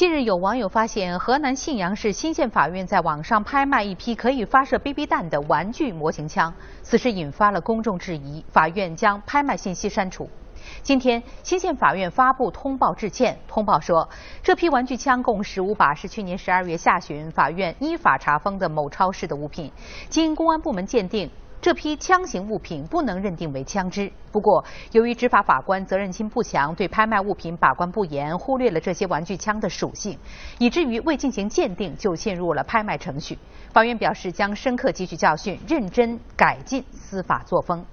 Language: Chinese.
近日，有网友发现河南信阳市新县法院在网上拍卖一批可以发射 BB 弹的玩具模型枪，此事引发了公众质疑，法院将拍卖信息删除。今天，新县法院发布通报致歉，通报说，这批玩具枪共十五把，是去年十二月下旬法院依法查封的某超市的物品，经公安部门鉴定。这批枪型物品不能认定为枪支。不过，由于执法法官责任心不强，对拍卖物品把关不严，忽略了这些玩具枪的属性，以至于未进行鉴定就进入了拍卖程序。法院表示将深刻汲取教训，认真改进司法作风。